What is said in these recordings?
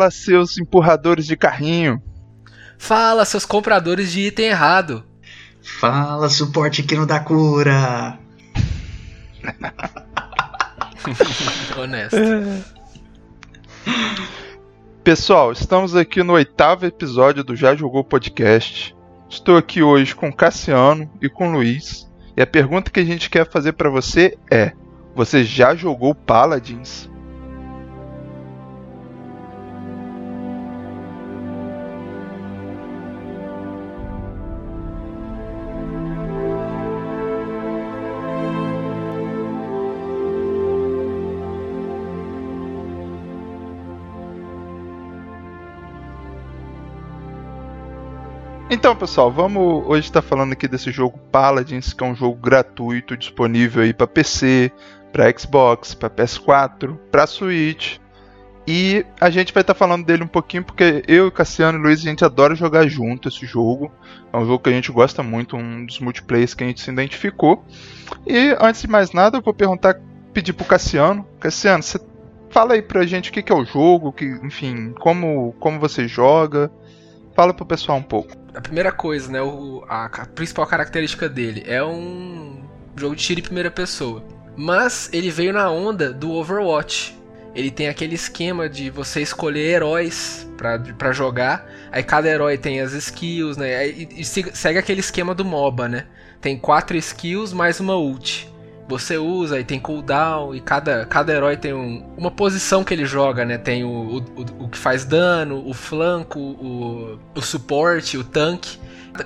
Fala, seus empurradores de carrinho. Fala, seus compradores de item errado. Fala, suporte que não dá cura. Honesto. Pessoal, estamos aqui no oitavo episódio do Já Jogou Podcast. Estou aqui hoje com Cassiano e com Luiz. E a pergunta que a gente quer fazer para você é: você já jogou Paladins? Então, pessoal, vamos hoje estar falando aqui desse jogo Paladins, que é um jogo gratuito, disponível aí para PC, para Xbox, para PS4, para Switch. E a gente vai estar falando dele um pouquinho porque eu, Cassiano e Luiz a gente adora jogar junto esse jogo. É um jogo que a gente gosta muito, um dos multiplayers que a gente se identificou. E antes de mais nada, eu vou perguntar, pedir pro Cassiano. Cassiano, você fala aí pra gente o que, que é o jogo, que, enfim, como, como você joga. Fala pro pessoal um pouco. A primeira coisa, né? O, a, a principal característica dele é um jogo de tiro em primeira pessoa. Mas ele veio na onda do Overwatch. Ele tem aquele esquema de você escolher heróis para jogar. Aí cada herói tem as skills, né? E, e segue aquele esquema do MOBA, né? Tem quatro skills mais uma ult você usa e tem cooldown e cada, cada herói tem um, uma posição que ele joga, né? Tem o, o, o que faz dano, o flanco, o, o suporte, o tanque.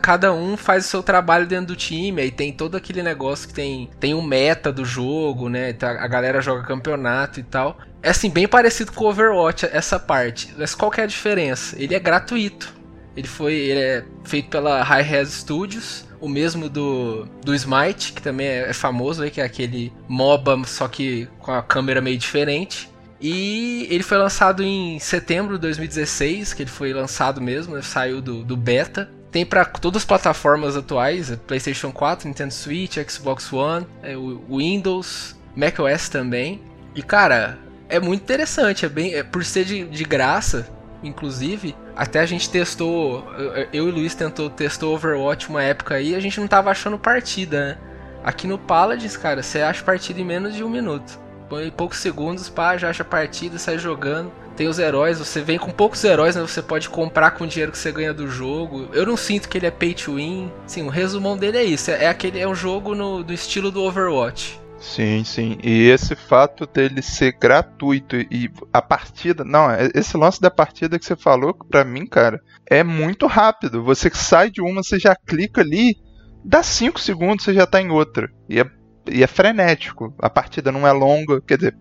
Cada um faz o seu trabalho dentro do time, aí tem todo aquele negócio que tem, tem um meta do jogo, né? Tá, a galera joga campeonato e tal. É assim, bem parecido com o Overwatch essa parte. Mas qual que é a diferença? Ele é gratuito. Ele foi ele é feito pela High Res Studios o mesmo do, do Smite, que também é, é famoso, aí, que é aquele MOBA, só que com a câmera meio diferente. E ele foi lançado em setembro de 2016, que ele foi lançado mesmo, né? saiu do, do beta. Tem para todas as plataformas atuais, é PlayStation 4, Nintendo Switch, Xbox One, é, o Windows, macOS também. E cara, é muito interessante, é bem, é, por ser de, de graça, inclusive, até a gente testou, eu e o Luiz tentou testou Overwatch uma época aí, a gente não tava achando partida, né? Aqui no Paladins, cara, você acha partida em menos de um minuto. Põe poucos segundos, pá, já acha partida, sai jogando. Tem os heróis, você vem com poucos heróis, né? Você pode comprar com o dinheiro que você ganha do jogo. Eu não sinto que ele é pay to win. Sim, o resumão dele é isso. É, aquele, é um jogo no, do estilo do Overwatch. Sim, sim. E esse fato dele ser gratuito e a partida. Não, é, esse lance da partida que você falou, pra mim, cara, é muito rápido. Você sai de uma, você já clica ali, dá 5 segundos, você já tá em outra. E é, e é frenético. A partida não é longa, quer dizer,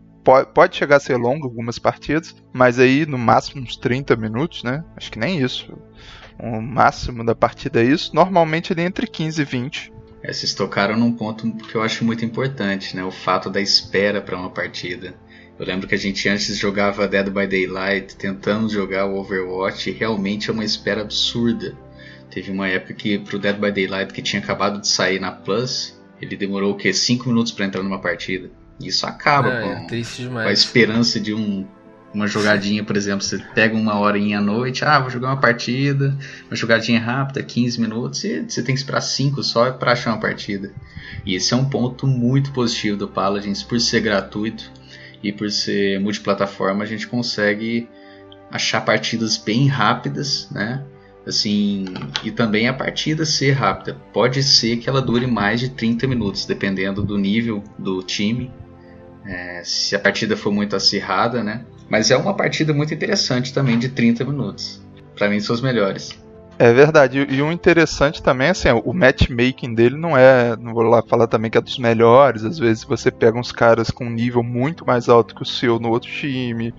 pode, chegar a ser longa algumas partidas, mas aí no máximo uns 30 minutos, né? Acho que nem isso. O máximo da partida é isso. Normalmente ele é entre 15 e 20. É, vocês tocaram num ponto que eu acho muito importante, né? O fato da espera para uma partida. Eu lembro que a gente antes jogava Dead by Daylight, tentando jogar o Overwatch, e realmente é uma espera absurda. Teve uma época que pro Dead by Daylight que tinha acabado de sair na Plus, ele demorou o quê? 5 minutos para entrar numa partida. Isso acaba ah, com, é com a esperança de um uma jogadinha, por exemplo, você pega uma horinha à noite, ah, vou jogar uma partida, uma jogadinha rápida, 15 minutos, e você tem que esperar 5 só para achar uma partida. E esse é um ponto muito positivo do Paladins, por ser gratuito e por ser multiplataforma, a gente consegue achar partidas bem rápidas, né? Assim, e também a partida ser rápida. Pode ser que ela dure mais de 30 minutos, dependendo do nível do time. É, se a partida for muito acirrada, né? Mas é uma partida muito interessante também, de 30 minutos. Para mim, são os melhores. É verdade. E o interessante também, assim, o matchmaking dele não é. Não vou lá falar também que é dos melhores. Às vezes você pega uns caras com um nível muito mais alto que o seu no outro time.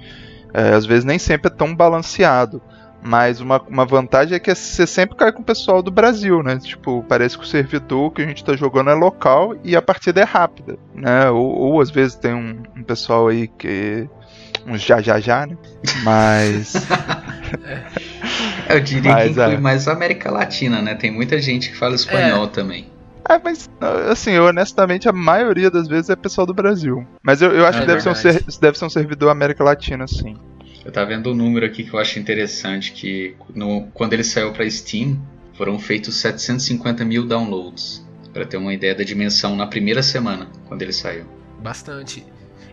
É, às vezes nem sempre é tão balanceado. Mas uma, uma vantagem é que você sempre cai com o pessoal do Brasil, né? Tipo, parece que o servidor que a gente tá jogando é local e a partida é rápida, né? Ou, ou às vezes tem um, um pessoal aí que uns já já já, né? Mas. Eu diria mas, que inclui é. mais a América Latina, né? Tem muita gente que fala espanhol é. também. É, mas assim, eu, honestamente, a maioria das vezes é pessoal do Brasil. Mas eu, eu acho é que deve ser, um deve ser um servidor América Latina, sim. Eu tava vendo um número aqui que eu acho interessante, que no, quando ele saiu para Steam, foram feitos 750 mil downloads. Para ter uma ideia da dimensão na primeira semana, quando ele saiu. Bastante.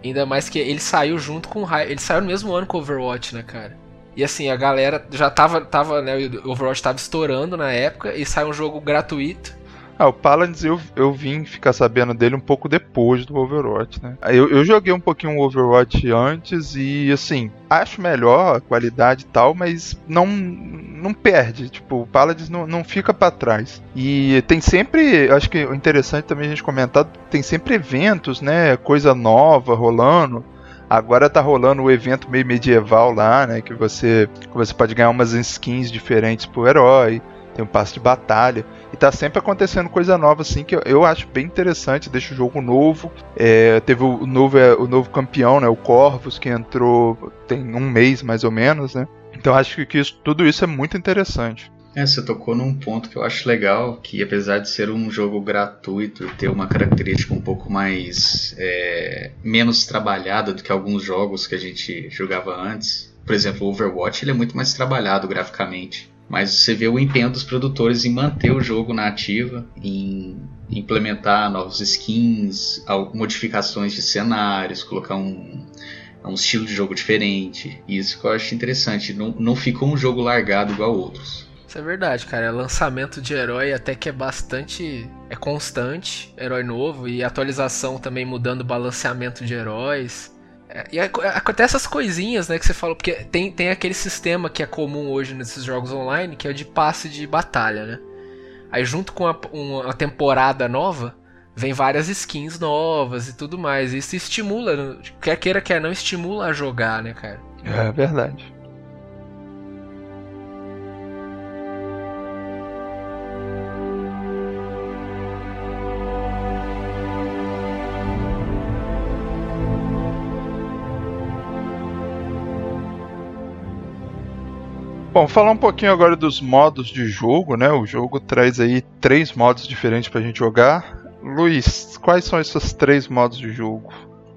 Ainda mais que ele saiu junto com Ele saiu no mesmo ano com o Overwatch, né, cara? E assim, a galera já tava, tava né, o Overwatch tava estourando na época e saiu um jogo gratuito. Ah, o Paladins eu, eu vim ficar sabendo dele um pouco depois do Overwatch, né? Eu, eu joguei um pouquinho o Overwatch antes e, assim, acho melhor a qualidade e tal, mas não, não perde. Tipo, o Paladins não, não fica para trás. E tem sempre, acho que o interessante também a gente comentar, tem sempre eventos, né? Coisa nova rolando. Agora tá rolando o evento meio medieval lá, né? Que você, que você pode ganhar umas skins diferentes pro herói tem um passe de batalha. E tá sempre acontecendo coisa nova, assim, que eu, eu acho bem interessante, deixa o jogo novo. É, teve o novo, é, o novo campeão, né? O Corvus, que entrou tem um mês mais ou menos, né? Então acho que, isso, tudo isso é muito interessante. É, você tocou num ponto que eu acho legal, que apesar de ser um jogo gratuito e ter uma característica um pouco mais é, menos trabalhada do que alguns jogos que a gente jogava antes, por exemplo, o Overwatch ele é muito mais trabalhado graficamente. Mas você vê o empenho dos produtores em manter o jogo na ativa, em implementar novos skins, modificações de cenários, colocar um, um estilo de jogo diferente. Isso que eu acho interessante. Não, não ficou um jogo largado igual outros. Isso é verdade, cara. É lançamento de herói até que é bastante. É constante, herói novo, e atualização também mudando o balanceamento de heróis. É, e acontece essas coisinhas, né, que você falou, porque tem, tem aquele sistema que é comum hoje nesses jogos online, que é o de passe de batalha, né? Aí junto com a, uma temporada nova, vem várias skins novas e tudo mais. Isso estimula, quer queira, quer não, estimula a jogar, né, cara? É verdade. Bom, falar um pouquinho agora dos modos de jogo, né? O jogo traz aí três modos diferentes pra gente jogar. Luiz, quais são esses três modos de jogo?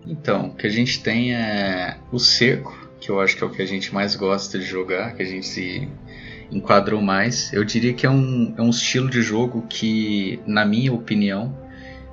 Então, o que a gente tem é o cerco, que eu acho que é o que a gente mais gosta de jogar, que a gente se enquadrou mais. Eu diria que é um, é um estilo de jogo que, na minha opinião,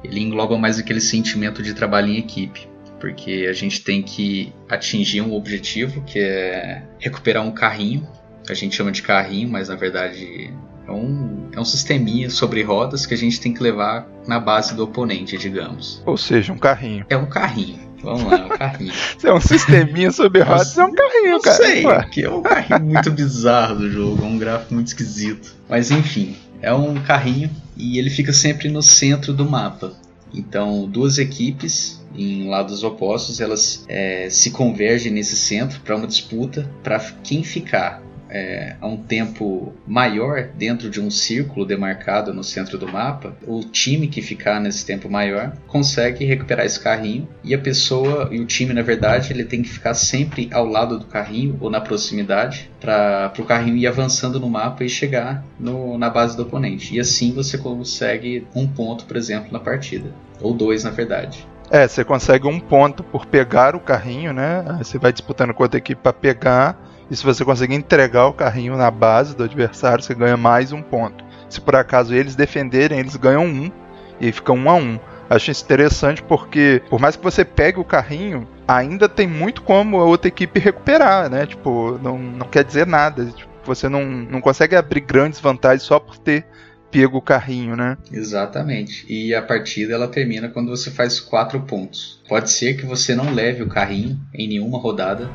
ele engloba mais aquele sentimento de trabalho em equipe. Porque a gente tem que atingir um objetivo, que é recuperar um carrinho a gente chama de carrinho, mas na verdade é um, é um sisteminha sobre rodas que a gente tem que levar na base do oponente, digamos. Ou seja, um carrinho. É um carrinho. Vamos lá, é um carrinho. Se é um sisteminha sobre rodas, é um carrinho, cara. Sei, que é um carrinho muito bizarro do jogo, é um gráfico muito esquisito. Mas enfim, é um carrinho e ele fica sempre no centro do mapa. Então, duas equipes em lados opostos, elas é, se convergem nesse centro para uma disputa para quem ficar é, a um tempo maior dentro de um círculo demarcado no centro do mapa, o time que ficar nesse tempo maior consegue recuperar esse carrinho e a pessoa e o time, na verdade, ele tem que ficar sempre ao lado do carrinho ou na proximidade para o carrinho ir avançando no mapa e chegar no, na base do oponente. E assim você consegue um ponto, por exemplo, na partida. Ou dois, na verdade. É, você consegue um ponto por pegar o carrinho, né? Você vai disputando com outra equipe para pegar e se você conseguir entregar o carrinho na base do adversário, você ganha mais um ponto. Se por acaso eles defenderem, eles ganham um. E aí fica um a um. Acho isso interessante porque, por mais que você pegue o carrinho, ainda tem muito como a outra equipe recuperar, né? Tipo, não, não quer dizer nada. Tipo, você não, não consegue abrir grandes vantagens só por ter pego o carrinho, né? Exatamente. E a partida ela termina quando você faz quatro pontos. Pode ser que você não leve o carrinho em nenhuma rodada,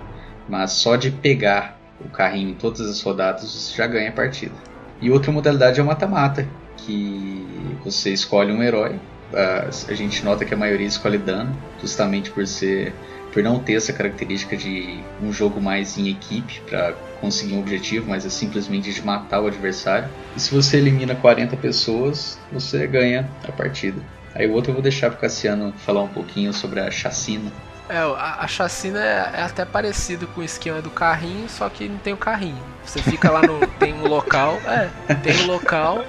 mas só de pegar o carrinho em todas as rodadas você já ganha a partida. E outra modalidade é o mata-mata, que você escolhe um herói. A gente nota que a maioria escolhe dano, justamente por ser por não ter essa característica de um jogo mais em equipe para conseguir um objetivo, mas é simplesmente de matar o adversário. E se você elimina 40 pessoas, você ganha a partida. Aí o outro eu vou deixar para Cassiano falar um pouquinho sobre a chacina É, a, a chacina é, é, até parecido com o esquema do carrinho, só que não tem o carrinho. Você fica lá no. tem um local. É, tem um local.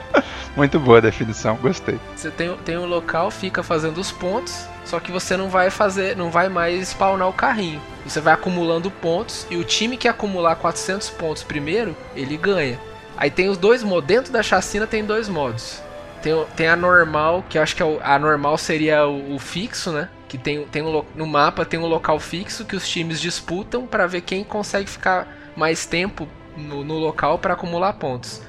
Muito boa a definição, gostei. Você tem, tem um local, fica fazendo os pontos, só que você não vai fazer. não vai mais spawnar o carrinho. Você vai acumulando pontos e o time que acumular 400 pontos primeiro, ele ganha. Aí tem os dois modos. Dentro da chacina tem dois modos. Tem, tem a normal, que eu acho que é a normal seria o, o fixo, né? Que tem, tem um, no mapa tem um local fixo que os times disputam para ver quem consegue ficar mais tempo no, no local para acumular pontos.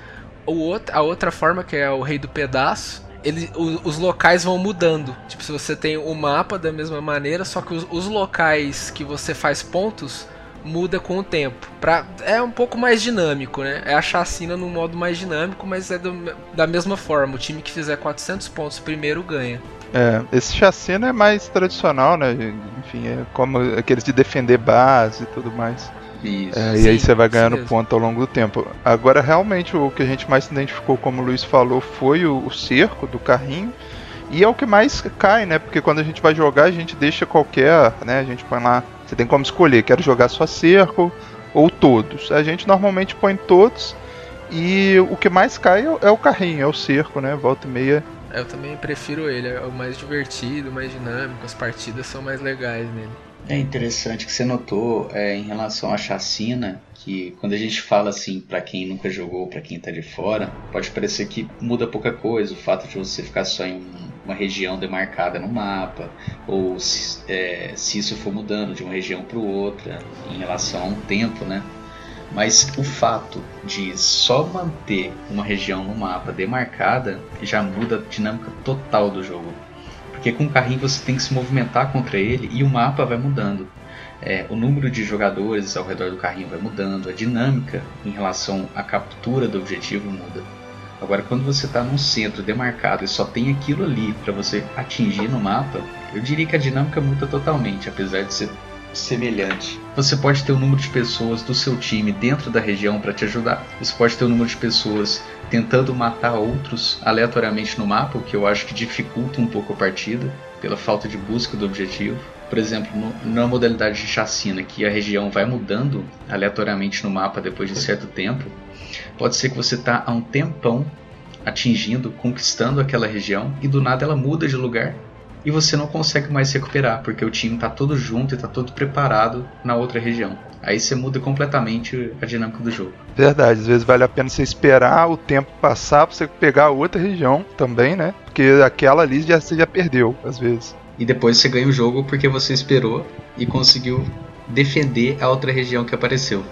O outro, a outra forma, que é o rei do pedaço, ele, os, os, locais vão mudando. Tipo, se você tem o mapa da mesma maneira, só que os, os locais que você faz pontos muda com o tempo. Pra, é um pouco mais dinâmico, né? É a chacina no modo mais dinâmico, mas é do, da mesma forma. O time que fizer 400 pontos primeiro ganha. É, esse chacina é mais tradicional, né? Enfim, é como aqueles de defender base e tudo mais. Isso. É, e aí você vai ganhando ponto ao longo do tempo. Agora, realmente, o que a gente mais se identificou, como o Luiz falou, foi o, o cerco do carrinho. E é o que mais cai, né? Porque quando a gente vai jogar, a gente deixa qualquer, né? A gente põe lá, você tem como escolher, quero jogar só cerco ou todos. A gente normalmente põe todos e o que mais cai é o carrinho, é o cerco, né? Volta e meia eu também prefiro ele, é o mais divertido, mais dinâmico, as partidas são mais legais nele. É interessante que você notou é, em relação à chacina que quando a gente fala assim para quem nunca jogou, para quem tá de fora, pode parecer que muda pouca coisa, o fato de você ficar só em uma região demarcada no mapa, ou se, é, se isso for mudando de uma região para outra em relação a um tempo, né? Mas o fato de só manter uma região no mapa demarcada já muda a dinâmica total do jogo. Porque com o carrinho você tem que se movimentar contra ele e o mapa vai mudando. É, o número de jogadores ao redor do carrinho vai mudando, a dinâmica em relação à captura do objetivo muda. Agora, quando você está num centro demarcado e só tem aquilo ali para você atingir no mapa, eu diria que a dinâmica muda totalmente, apesar de ser semelhante. Você pode ter o um número de pessoas do seu time dentro da região para te ajudar. Você pode ter o um número de pessoas tentando matar outros aleatoriamente no mapa, o que eu acho que dificulta um pouco a partida pela falta de busca do objetivo. Por exemplo, no, na modalidade de chacina, que a região vai mudando aleatoriamente no mapa depois de certo tempo, pode ser que você está há um tempão atingindo, conquistando aquela região e do nada ela muda de lugar e você não consegue mais se recuperar, porque o time está todo junto e está todo preparado na outra região. Aí você muda completamente a dinâmica do jogo. Verdade, às vezes vale a pena você esperar o tempo passar para você pegar outra região também, né? Porque aquela ali já, você já perdeu, às vezes. E depois você ganha o jogo porque você esperou e conseguiu defender a outra região que apareceu.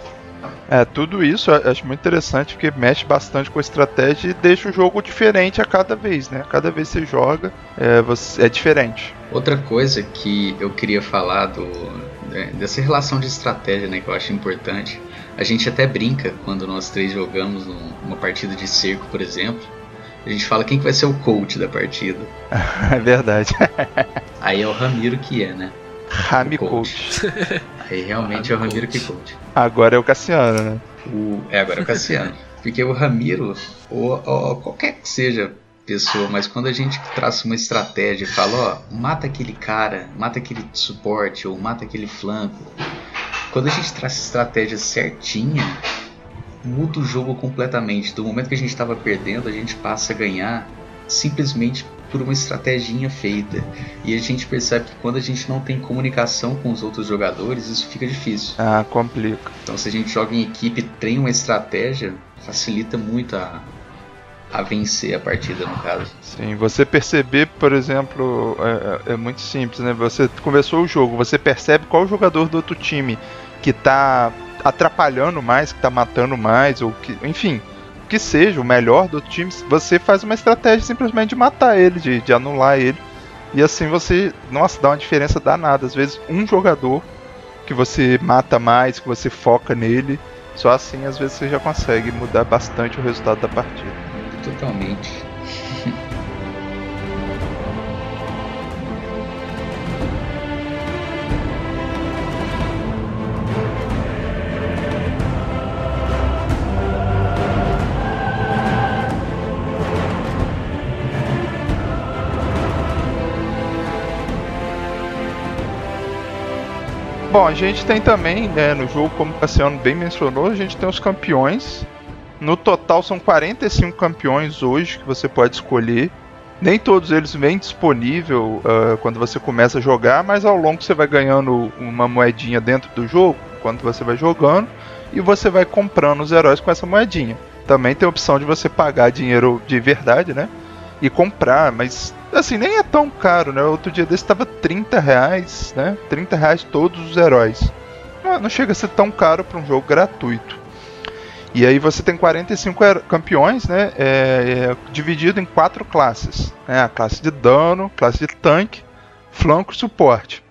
É, tudo isso eu acho muito interessante porque mexe bastante com a estratégia e deixa o jogo diferente a cada vez, né? Cada vez que você joga, é, você, é diferente. Outra coisa que eu queria falar do, né, dessa relação de estratégia, né, que eu acho importante. A gente até brinca quando nós três jogamos uma partida de cerco, por exemplo. A gente fala quem que vai ser o coach da partida. é verdade. Aí é o Ramiro que é, né? Rami coach. coach. Aí realmente Rami é o Ramiro coach. que coach. Agora é o Cassiano, né? O... É, agora é o Cassiano. Porque o Ramiro, ou, ou qualquer que seja pessoa, mas quando a gente traça uma estratégia e fala, ó, mata aquele cara, mata aquele suporte ou mata aquele flanco. Quando a gente traça estratégia certinha, muda o jogo completamente. Do momento que a gente estava perdendo, a gente passa a ganhar simplesmente por uma estratégia feita. E a gente percebe que quando a gente não tem comunicação com os outros jogadores, isso fica difícil. Ah, complica. Então se a gente joga em equipe tem uma estratégia, facilita muito a, a vencer a partida, no caso. Sim, você perceber, por exemplo, é, é, é muito simples, né? Você começou o jogo, você percebe qual jogador do outro time que está atrapalhando mais, que está matando mais, ou que. Enfim, que seja o melhor do time, você faz uma estratégia simplesmente de matar ele, de, de anular ele. E assim você, nossa, dá uma diferença danada. Às vezes um jogador que você mata mais, que você foca nele, só assim às vezes você já consegue mudar bastante o resultado da partida. Totalmente. Bom, a gente tem também, né, no jogo, como o Cassiano bem mencionou, a gente tem os campeões. No total são 45 campeões hoje que você pode escolher. Nem todos eles vêm disponível uh, quando você começa a jogar, mas ao longo você vai ganhando uma moedinha dentro do jogo, quando você vai jogando, e você vai comprando os heróis com essa moedinha. Também tem a opção de você pagar dinheiro de verdade, né? E comprar, mas assim, nem é tão caro, né? Outro dia desse estava 30 reais, né? 30 reais todos os heróis. Não, não chega a ser tão caro para um jogo gratuito. E aí você tem 45 campeões, né? É, é, dividido em quatro classes. Né? A classe de dano, classe de tanque, flanco e suporte.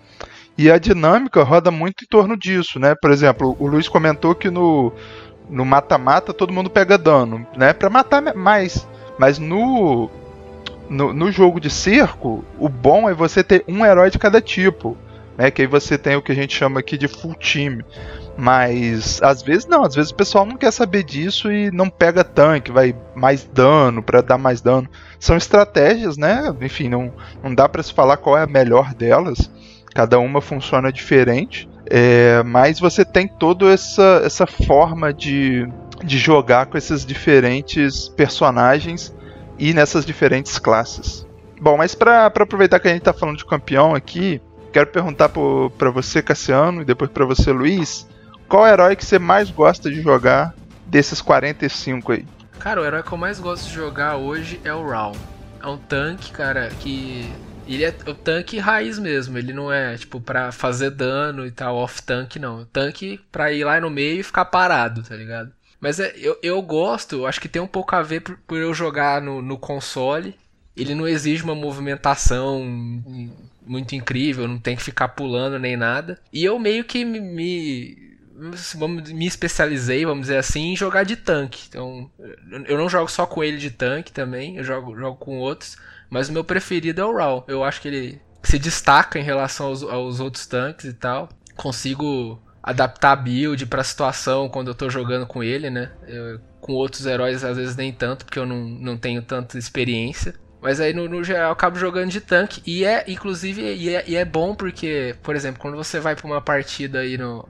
E a dinâmica roda muito em torno disso, né? Por exemplo, o Luiz comentou que no no mata-mata todo mundo pega dano, né? Para matar mais. Mas no, no, no jogo de cerco, o bom é você ter um herói de cada tipo, né? Que aí você tem o que a gente chama aqui de full team. Mas às vezes não, às vezes o pessoal não quer saber disso e não pega tanque, vai mais dano para dar mais dano. São estratégias, né? Enfim, não, não dá para se falar qual é a melhor delas. Cada uma funciona diferente. É, mas você tem toda essa, essa forma de, de jogar com esses diferentes personagens e nessas diferentes classes. Bom, mas para aproveitar que a gente está falando de campeão aqui, quero perguntar para você, Cassiano, e depois para você, Luiz, qual herói que você mais gosta de jogar desses 45 aí? Cara, o herói que eu mais gosto de jogar hoje é o Raul. É um tanque, cara, que ele é o tanque raiz mesmo, ele não é tipo pra fazer dano e tal, off-tank não. Tanque pra ir lá no meio e ficar parado, tá ligado? Mas é, eu, eu gosto, acho que tem um pouco a ver por, por eu jogar no, no console. Ele não exige uma movimentação muito incrível, não tem que ficar pulando nem nada. E eu meio que me, vamos, me especializei, vamos dizer assim, em jogar de tanque. Então, eu não jogo só com ele de tanque também, eu jogo, jogo com outros. Mas o meu preferido é o Raw. Eu acho que ele se destaca em relação aos, aos outros tanques e tal. Consigo adaptar a build pra situação quando eu tô jogando com ele, né? Eu, com outros heróis às vezes nem tanto, porque eu não, não tenho tanta experiência. Mas aí no, no, geral eu acabo jogando de tanque. E é, inclusive, e é, e é bom porque, por exemplo, quando você vai pra uma partida aí no,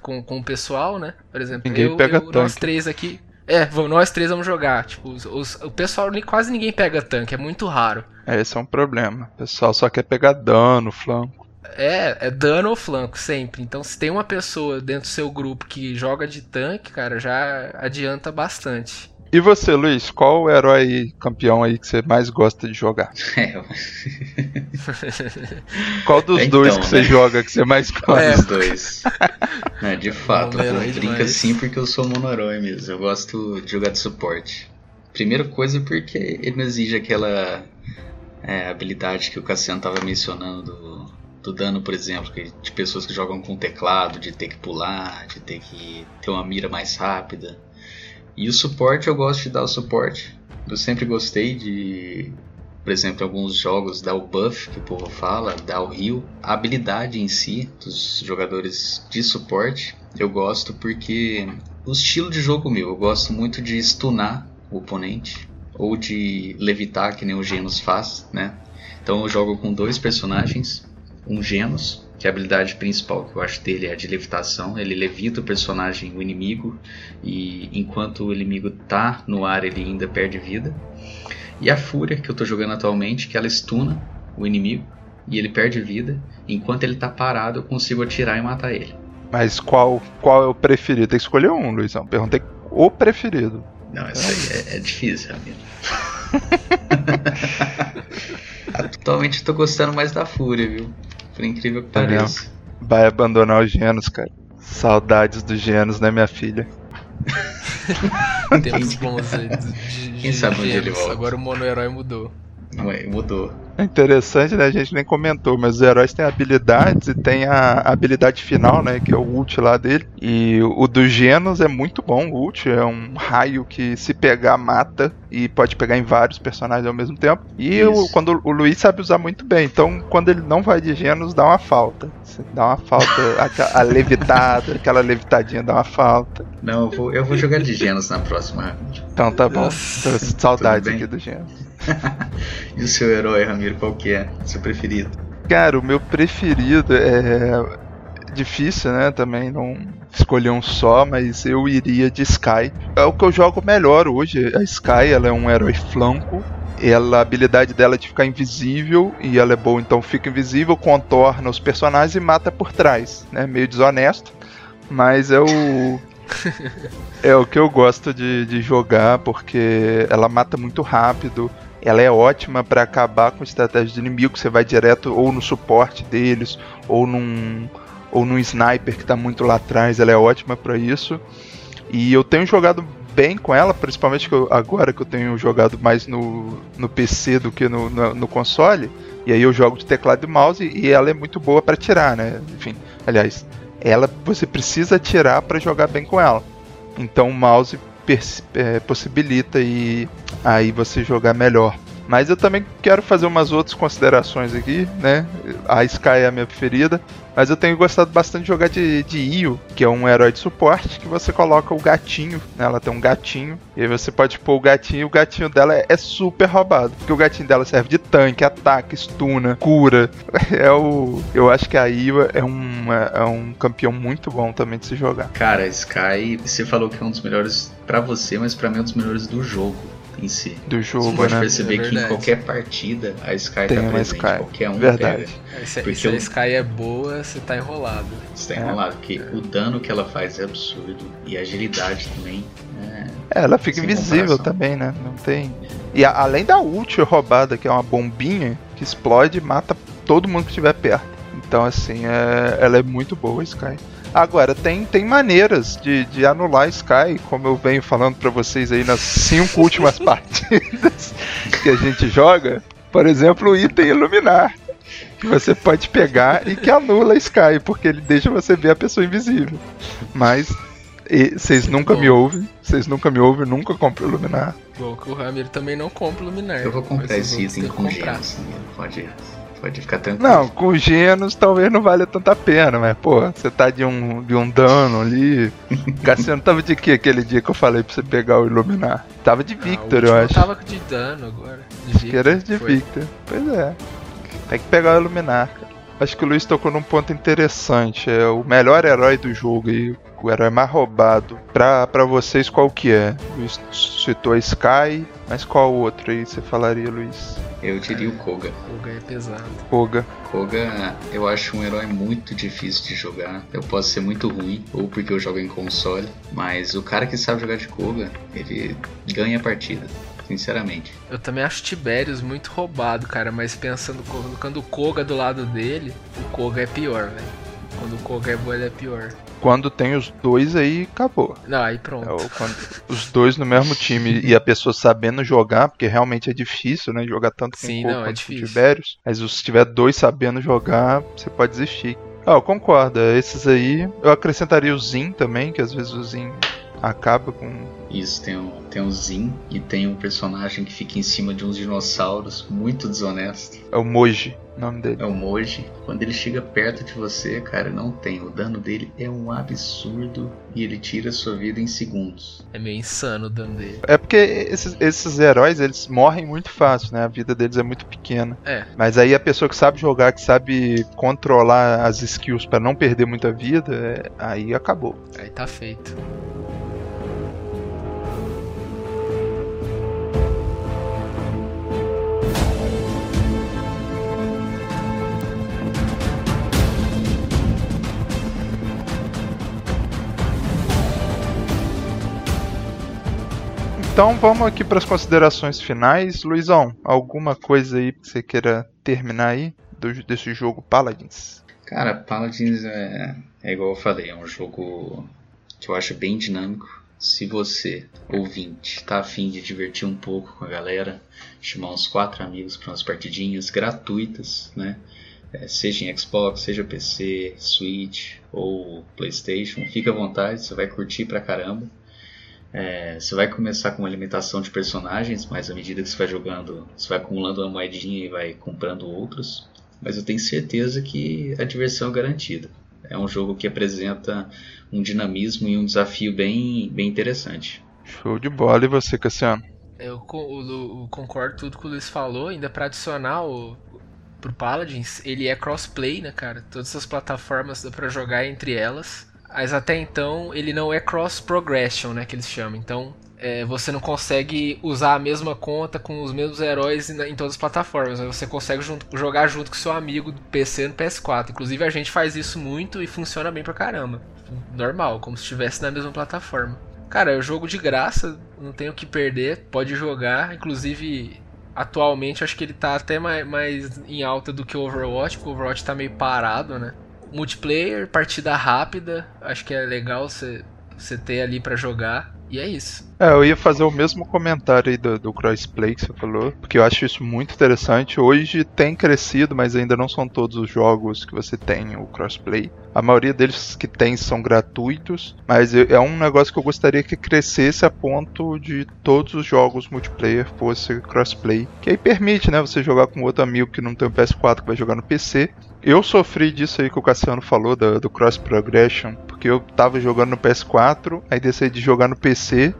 com, com o pessoal, né? Por exemplo, Ninguém eu, pega eu, tanque. nós três aqui. É, nós três vamos jogar. Tipo, os, os, o pessoal quase ninguém pega tanque, é muito raro. É, esse é um problema. O pessoal só quer pegar dano, flanco. É, é dano ou flanco, sempre. Então, se tem uma pessoa dentro do seu grupo que joga de tanque, cara, já adianta bastante. E você, Luiz, qual o herói campeão aí que você mais gosta de jogar? É, qual dos Então, dois que você né? joga que você mais gosta? É. Os dois. É, de fato, Mono-herói eu brinco assim porque eu sou mono-herói mesmo. Eu gosto de jogar de suporte. Primeira coisa porque ele não exige aquela é, habilidade que o Cassiano tava mencionando do, do dano, por exemplo, de pessoas que jogam com teclado, de ter que pular, de ter que ter uma mira mais rápida. E o suporte, eu gosto de dar o suporte. Eu sempre gostei de, por exemplo, em alguns jogos dar o buff que o povo fala, dar o heal. A habilidade em si dos jogadores de suporte, eu gosto porque o estilo de jogo meu, eu gosto muito de stunar o oponente ou de levitar, que nem o Genos faz, né? Então eu jogo com dois personagens, um Genos, que a habilidade principal que eu acho dele é a de levitação. Ele levita o personagem, o inimigo, e enquanto o inimigo tá no ar, ele ainda perde vida. E a Fúria, que eu tô jogando atualmente, que ela stuna o inimigo e ele perde vida. Enquanto ele tá parado, eu consigo atirar e matar ele. Mas qual, qual é o preferido? Tem que escolher um, Luizão. Perguntei o preferido. Não, isso aí é, é difícil, amigo. Atualmente eu tô gostando mais da Fúria, viu? Por incrível que pareça. Vai abandonar os genos, cara. Saudades dos genos, né, minha filha? Tempos bons aí de, de, Quem sabe onde ele volta. Agora o mono-herói mudou. Ué, mudou. É interessante, né? A gente nem comentou, mas os heróis têm habilidades e tem a habilidade final, né? Que é o ult lá dele. E o do Genos é muito bom. O ult é um raio que se pegar mata e pode pegar em vários personagens ao mesmo tempo. E o, quando o Luiz sabe usar muito bem. Então, quando ele não vai de Genos, dá uma falta. Você Dá uma falta, a, a levitada, aquela levitadinha dá uma falta. Não, eu vou, eu vou jogar de Genos na próxima. Então tá bom. Saudades aqui do Genos. E o seu herói, Ramiro, qual que é? Seu preferido? Cara, o meu preferido é. difícil, né? Também não escolher um só, mas eu iria de Sky. É o que eu jogo melhor hoje. A Sky, ela é um herói flanco. Ela, a habilidade dela é de ficar invisível e ela é boa, então fica invisível, contorna os personagens e mata por trás, né? Meio desonesto, mas é o é o que eu gosto de, de jogar porque ela mata muito rápido. Ela é ótima para acabar com estratégia de inimigo. Você vai direto ou no suporte deles ou num ou num sniper que está muito lá atrás. Ela é ótima para isso. E eu tenho jogado bem com ela, principalmente que eu, agora que eu tenho jogado mais no, no PC do que no, no, no console. E aí eu jogo de teclado e mouse e ela é muito boa para tirar, né? Enfim, aliás, ela você precisa tirar para jogar bem com ela. Então o mouse possibilita e aí você jogar melhor. Mas eu também quero fazer umas outras considerações aqui, né? A Sky é a minha preferida, mas eu tenho gostado bastante de jogar de, de Io, que é um herói de suporte, que você coloca o gatinho, né? Ela tem um gatinho, e aí você pode pôr o gatinho, e o gatinho dela é, é super roubado, porque o gatinho dela serve de tanque, ataque, stuna, cura. É o. Eu acho que a Io é um, é um campeão muito bom também de se jogar. Cara, Sky, você falou que é um dos melhores para você, mas para mim é um dos melhores do jogo em si. Do jogo, Você pode né? perceber É que em qualquer partida a Sky Tem tá uma presente. Sky. Qualquer um Verdade. pega. Se, Porque se a Sky é boa, você tá enrolado. Você tá É. enrolado, porque o dano que ela faz é absurdo. E a agilidade também. É, É, ela fica Sem invisível comparação. também, né? Não tem. E a- além da ult roubada, que é uma bombinha que explode e mata todo mundo que estiver perto. Então, assim, é- ela é muito boa, a Sky. Agora, tem, tem maneiras de, de anular a Sky, como eu venho falando pra vocês aí nas cinco últimas partidas que a gente joga. Por exemplo, o item Iluminar. Que você pode pegar e que anula Sky, porque ele deixa você ver a pessoa invisível. Mas e vocês nunca me Bom. ouvem, vocês nunca me ouvem, nunca compro Iluminar. Bom, que o Ramiro também não compra o Luminar. eu vou comprar esse item com comprar. gemas. né? Pode, pode ficar tranquilo. Não, com Genos talvez não valha tanta pena, mas pô, você tá de um, de um dano ali. Cassiano tava de que aquele dia que eu falei pra você pegar o Iluminar? Tava de Ah, Victor, eu último acho. tava de dano agora. De era de foi. Victor. Pois é. Tem que pegar o Iluminar, cara. Acho que o Luiz tocou num ponto interessante. É o melhor herói do jogo e o herói mais roubado. Pra, pra vocês, qual que é? O Luiz citou a Sky, mas qual outro aí você falaria, Luiz? Eu diria o Koga. O Gai é pesado. Koga. Koga, eu acho um herói muito difícil de jogar. Eu posso ser muito ruim, ou porque eu jogo em console, mas o cara que sabe jogar de Koga, ele ganha a partida, sinceramente. Eu também acho Tiberius muito roubado, cara, mas pensando, colocando o Koga do lado dele, o Koga é pior, velho. Quando o Koga é é pior. Quando tem os dois aí, acabou. Não, aí É, pronto. o- quando os dois no mesmo time e a pessoa sabendo jogar, porque realmente é difícil, né? Jogar tanto com Sim, o não, é difícil. Tiberius. Mas se tiver dois sabendo jogar, você pode desistir. Ah, eu concordo. é, Esses aí. Eu acrescentaria o Zin também, que às vezes o Zin acaba com. Isso, tem um, tem um Zin e tem um personagem que fica em cima de uns dinossauros, muito desonesto. É o Moji, o nome dele. É o Moji. Quando ele chega perto de você, cara, não tem. O dano dele é um absurdo e ele tira a sua vida em segundos. É meio insano o dano dele. É porque esses, esses heróis, eles morrem muito fácil, né? A vida deles é muito pequena. É, Mas aí a pessoa que sabe jogar, que sabe controlar as skills pra não perder muita vida, é- aí acabou. aí tá feito. Então vamos aqui para as considerações finais. Luizão, alguma coisa aí que você queira terminar aí do- desse jogo Paladins? Cara, Paladins é, é igual eu falei, é um jogo que eu acho bem dinâmico. Se você, ouvinte, tá afim de divertir um pouco com a galera, chamar uns quatro amigos para umas partidinhas gratuitas, né? É, seja em Xbox, seja PC, Switch ou PlayStation, fica à vontade, você vai curtir pra caramba. É, você vai começar com uma limitação de personagens, mas à medida que você vai jogando, você vai acumulando uma moedinha e vai comprando outros. Mas eu tenho certeza que a diversão é garantida. É um jogo que apresenta um dinamismo e um desafio bem, bem interessante. Show de bola. E você, Cassiano? Eu Lu- o- concordo tudo que o Luiz falou, ainda pra adicionar o, pro Paladins, ele é crossplay, né, cara? Todas as plataformas dá pra jogar entre elas. Mas até então ele não é cross progression, né, que eles chamam. Então é, você não consegue usar a mesma conta com os mesmos heróis em, todas as plataformas. Você consegue junto, jogar junto com seu amigo do PC no PS4. Inclusive a gente faz isso muito e funciona bem pra caramba. Normal, como se estivesse na mesma plataforma. Cara, é um jogo de graça, não tem o que perder, pode jogar. Inclusive, atualmente acho que ele tá até mais, mais em alta do que o Overwatch, porque o Overwatch tá meio parado, né? Multiplayer, partida rápida, acho que é legal você ter ali para jogar. E é isso. É, eu ia fazer o mesmo comentário aí do, do crossplay que você falou, porque eu acho isso muito interessante. Hoje tem crescido, mas ainda não são todos os jogos que você tem o crossplay. A maioria deles que tem são gratuitos, mas é um negócio que eu gostaria que crescesse a ponto de todos os jogos multiplayer fosse crossplay. Que aí permite, né, você jogar com outro amigo que não tem um PS4 que vai jogar no PC. Eu sofri disso aí que o Cassiano falou, do, do cross progression, porque eu tava jogando no PS4, aí decidi jogar no PC,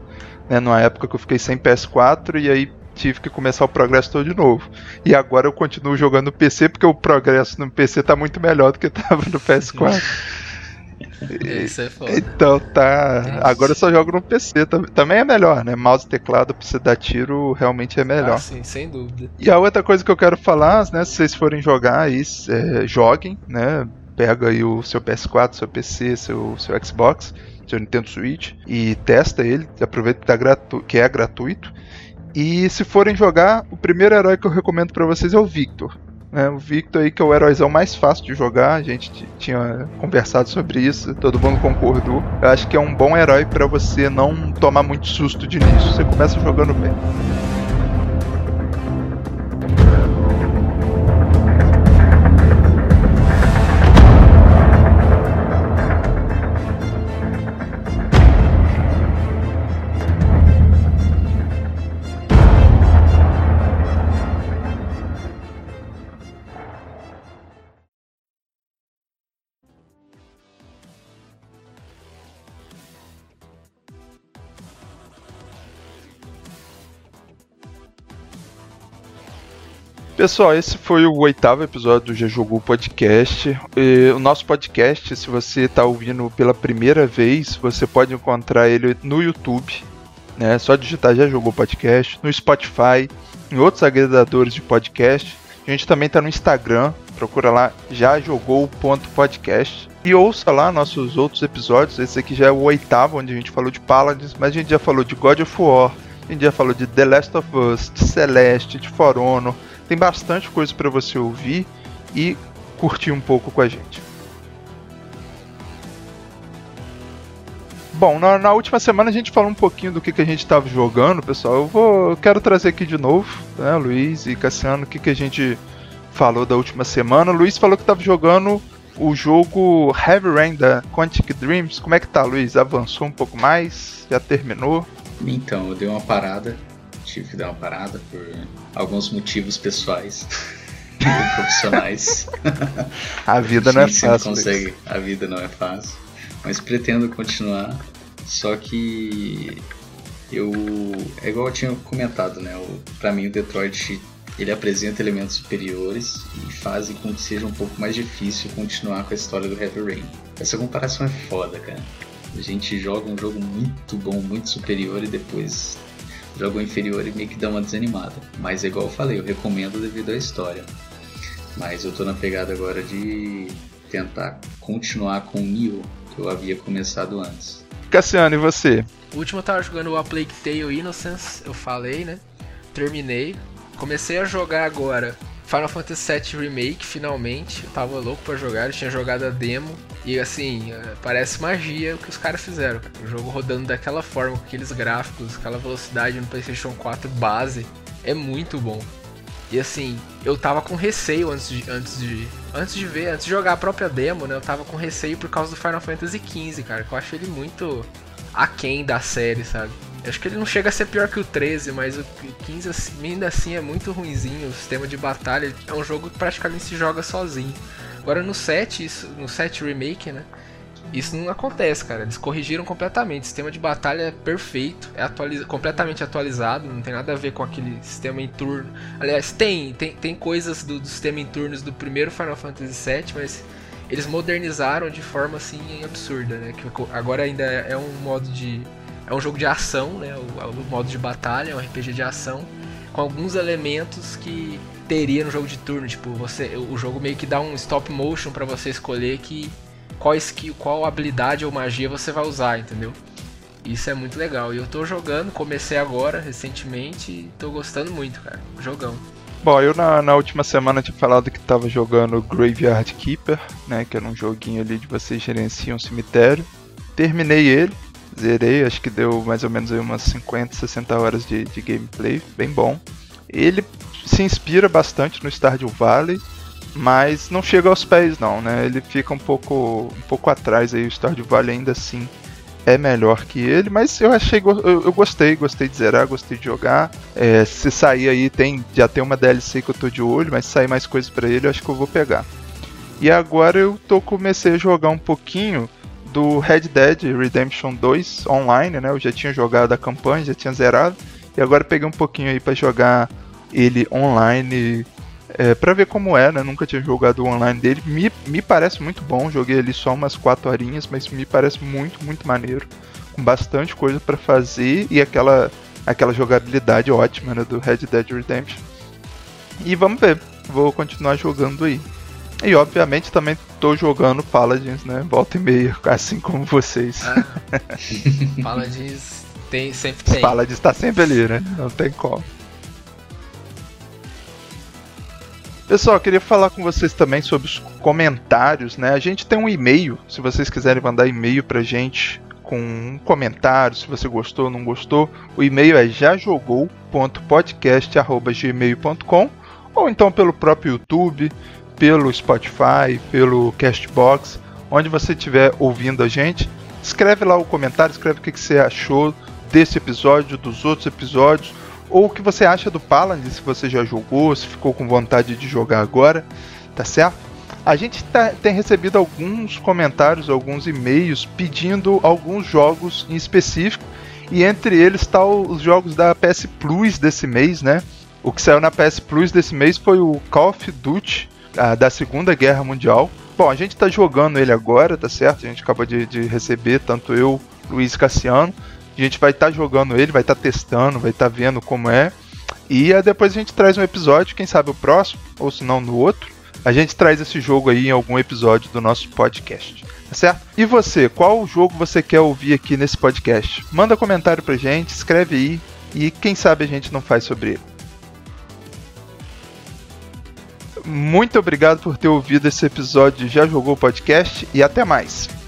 né, numa época que eu fiquei sem PS4, e aí tive que começar o progresso todo de novo. E agora eu continuo jogando no PC, porque o progresso no PC tá muito melhor do que tava no PS4. Isso é foda. Então tá. Agora eu só jogo no PC. Também é melhor, né? Mouse e teclado pra você dar tiro realmente é melhor. Ah, sim, sem dúvida. E a outra coisa que eu quero falar, né? Se vocês forem jogar aí, é, joguem, né? Pega aí o seu PS4, seu PC, seu, seu Xbox, seu Nintendo Switch e testa ele. Aproveita que, tá gratu que é gratuito. E se forem jogar, o primeiro herói que eu recomendo para vocês é o Victor. É, o Victor aí que é o heróizão mais fácil de jogar, a gente tinha conversado sobre isso, todo mundo concordou. Eu acho que é um bom herói para você não tomar muito susto de início. Você começa jogando bem. Pessoal, esse foi o oitavo episódio do Já Podcast. E o nosso podcast, se você está ouvindo pela primeira vez, você pode encontrar ele no YouTube. Né? É só digitar Já Podcast, no Spotify, em outros agregadores de podcast. A gente também está no Instagram, procura lá já jogou.podcast. E ouça lá nossos outros episódios. Esse aqui já é o oitavo, onde a gente falou de Paladins, mas a gente já falou de God of War, a gente já falou de The Last of Us, de Celeste, de For Honor tem bastante coisa para você ouvir e curtir um pouco com a gente. Bom, na, na, última semana a gente falou um pouquinho do que, que a gente estava jogando, pessoal. Eu vou, quero trazer aqui de novo, né, Luiz e Cassiano, o que, que a gente falou da última semana. O Luiz falou que estava jogando o jogo Heavy Rain da Quantic Dreams. Como é que tá, Luiz? Avançou um pouco mais? Já terminou? Então, eu dei uma parada tive que dar uma parada por alguns motivos pessoais e profissionais. a vida não é fácil. Consegue, a vida não é fácil. Mas pretendo continuar. Só que eu. É igual eu tinha comentado, né? O, pra mim o Detroit ele apresenta elementos superiores e fazem com que seja um pouco mais difícil continuar com a história do Heavy Rain. Essa comparação é foda, cara. A gente joga um jogo muito bom, muito superior e depois jogo inferior e meio que dá uma desanimada. Mas igual eu falei, eu recomendo devido à história. Mas eu tô na pegada agora de tentar continuar com o Nioh, que eu havia começado antes. Cassiano, e você? O último eu tava jogando o A Plague Tale Innocence, eu falei, né? Terminei. Comecei a jogar agora Final Fantasy VII Remake, finalmente. Eu tava louco pra jogar, eu tinha jogado a demo. E assim, é, parece magia o que os caras fizeram. O jogo rodando daquela forma, com aqueles gráficos, aquela velocidade no PlayStation 4 base, é muito bom. E assim, eu tava com receio antes de, antes de, antes de ver, antes de jogar a própria demo, né? Eu tava com receio por causa do Final Fantasy XV, cara. Que eu acho ele muito aquém da série, sabe? Eu acho que ele não chega a ser pior que o 13, mas o 15 assim, ainda assim é muito ruinzinho. O sistema de batalha é um jogo que praticamente se joga sozinho. Agora no 7, isso, no 7 Remake, né? Isso não acontece, cara. Eles corrigiram completamente. O sistema de batalha é perfeito, é atualiza completamente atualizado, não tem nada a ver com aquele sistema em turno. Aliás, tem, tem, tem coisas do, do sistema em turnos do primeiro Final Fantasy VII, mas eles modernizaram de forma assim absurda, né? Que agora ainda é um modo de. É um jogo de ação, né? O, o modo de batalha, é um RPG de ação, com alguns elementos que teria no jogo de turno. Tipo, você, o jogo meio que dá um stop motion para você escolher que qual skill, qual habilidade ou magia você vai usar, entendeu? Isso é muito legal. E eu tô jogando, comecei agora, recentemente, e tô gostando muito, cara. Jogão. Bom, eu na, na última semana tinha falado que tava jogando Graveyard Keeper, né? Que era um joguinho ali de você gerenciar um cemitério. Terminei ele, zerei, acho que deu mais ou menos aí umas 50, 60 horas de, de gameplay, bem bom. Ele se inspira bastante no Stardew Valley, mas não chega aos pés não, né? Ele fica um pouco um pouco atrás aí, o Stardew Valley ainda assim é melhor que ele, mas eu achei eu, eu gostei, gostei de zerar, gostei de jogar. É, se sair aí tem já tem uma DLC que eu tô de olho, mas se sair mais coisas para ele, eu acho que eu vou pegar. E agora eu tô comecei a jogar um pouquinho do Red Dead Redemption 2 online, né? Eu já tinha jogado a campanha, já tinha zerado e agora peguei um pouquinho aí para jogar ele online é, para ver como é, né? Nunca tinha jogado o online dele. Me, me parece muito bom. Joguei ali só umas 4 horinhas, mas me parece muito, muito maneiro. Com bastante coisa para fazer e aquela, aquela jogabilidade ótima né, do Red Dead Redemption. E vamos ver. Vou continuar jogando aí. E obviamente também tô jogando Paladins, né? Volta e meia, assim como vocês. Ah, Paladins tem, sempre tem. Paladins tá sempre ali, né? Não tem como. Pessoal, eu queria falar com vocês também sobre os comentários, né? A gente tem um e-mail, se vocês quiserem mandar e-mail pra gente com um comentário, se você gostou ou não gostou, o e-mail é jajogou.podcast@gmail.com ou então pelo próprio YouTube, pelo Spotify, pelo Castbox, onde você estiver ouvindo a gente, escreve lá o comentário, escreve o que você achou desse episódio, dos outros episódios, ou o que você acha do Paladin, se você já jogou, se ficou com vontade de jogar agora, tá certo? A gente tá, tem recebido alguns comentários, alguns e-mails pedindo alguns jogos em específico, e entre eles está os jogos da PS Plus desse mês, né? O que saiu na PS Plus desse mês foi o Call of Duty a, da Segunda Guerra Mundial. Bom, a gente está jogando ele agora, tá certo? A gente acabou de, de receber, tanto eu, Luiz Cassiano. A gente vai estar tá jogando ele, vai estar tá testando, vai estar tá vendo como é. E aí depois a gente traz um episódio, quem sabe o próximo, ou se não no outro. A gente traz esse jogo aí em algum episódio do nosso podcast. Tá certo? E você, qual jogo você quer ouvir aqui nesse podcast? Manda comentário pra gente, escreve aí e quem sabe a gente não faz sobre ele. Muito obrigado por ter ouvido esse episódio Já Jogou Podcast e até mais.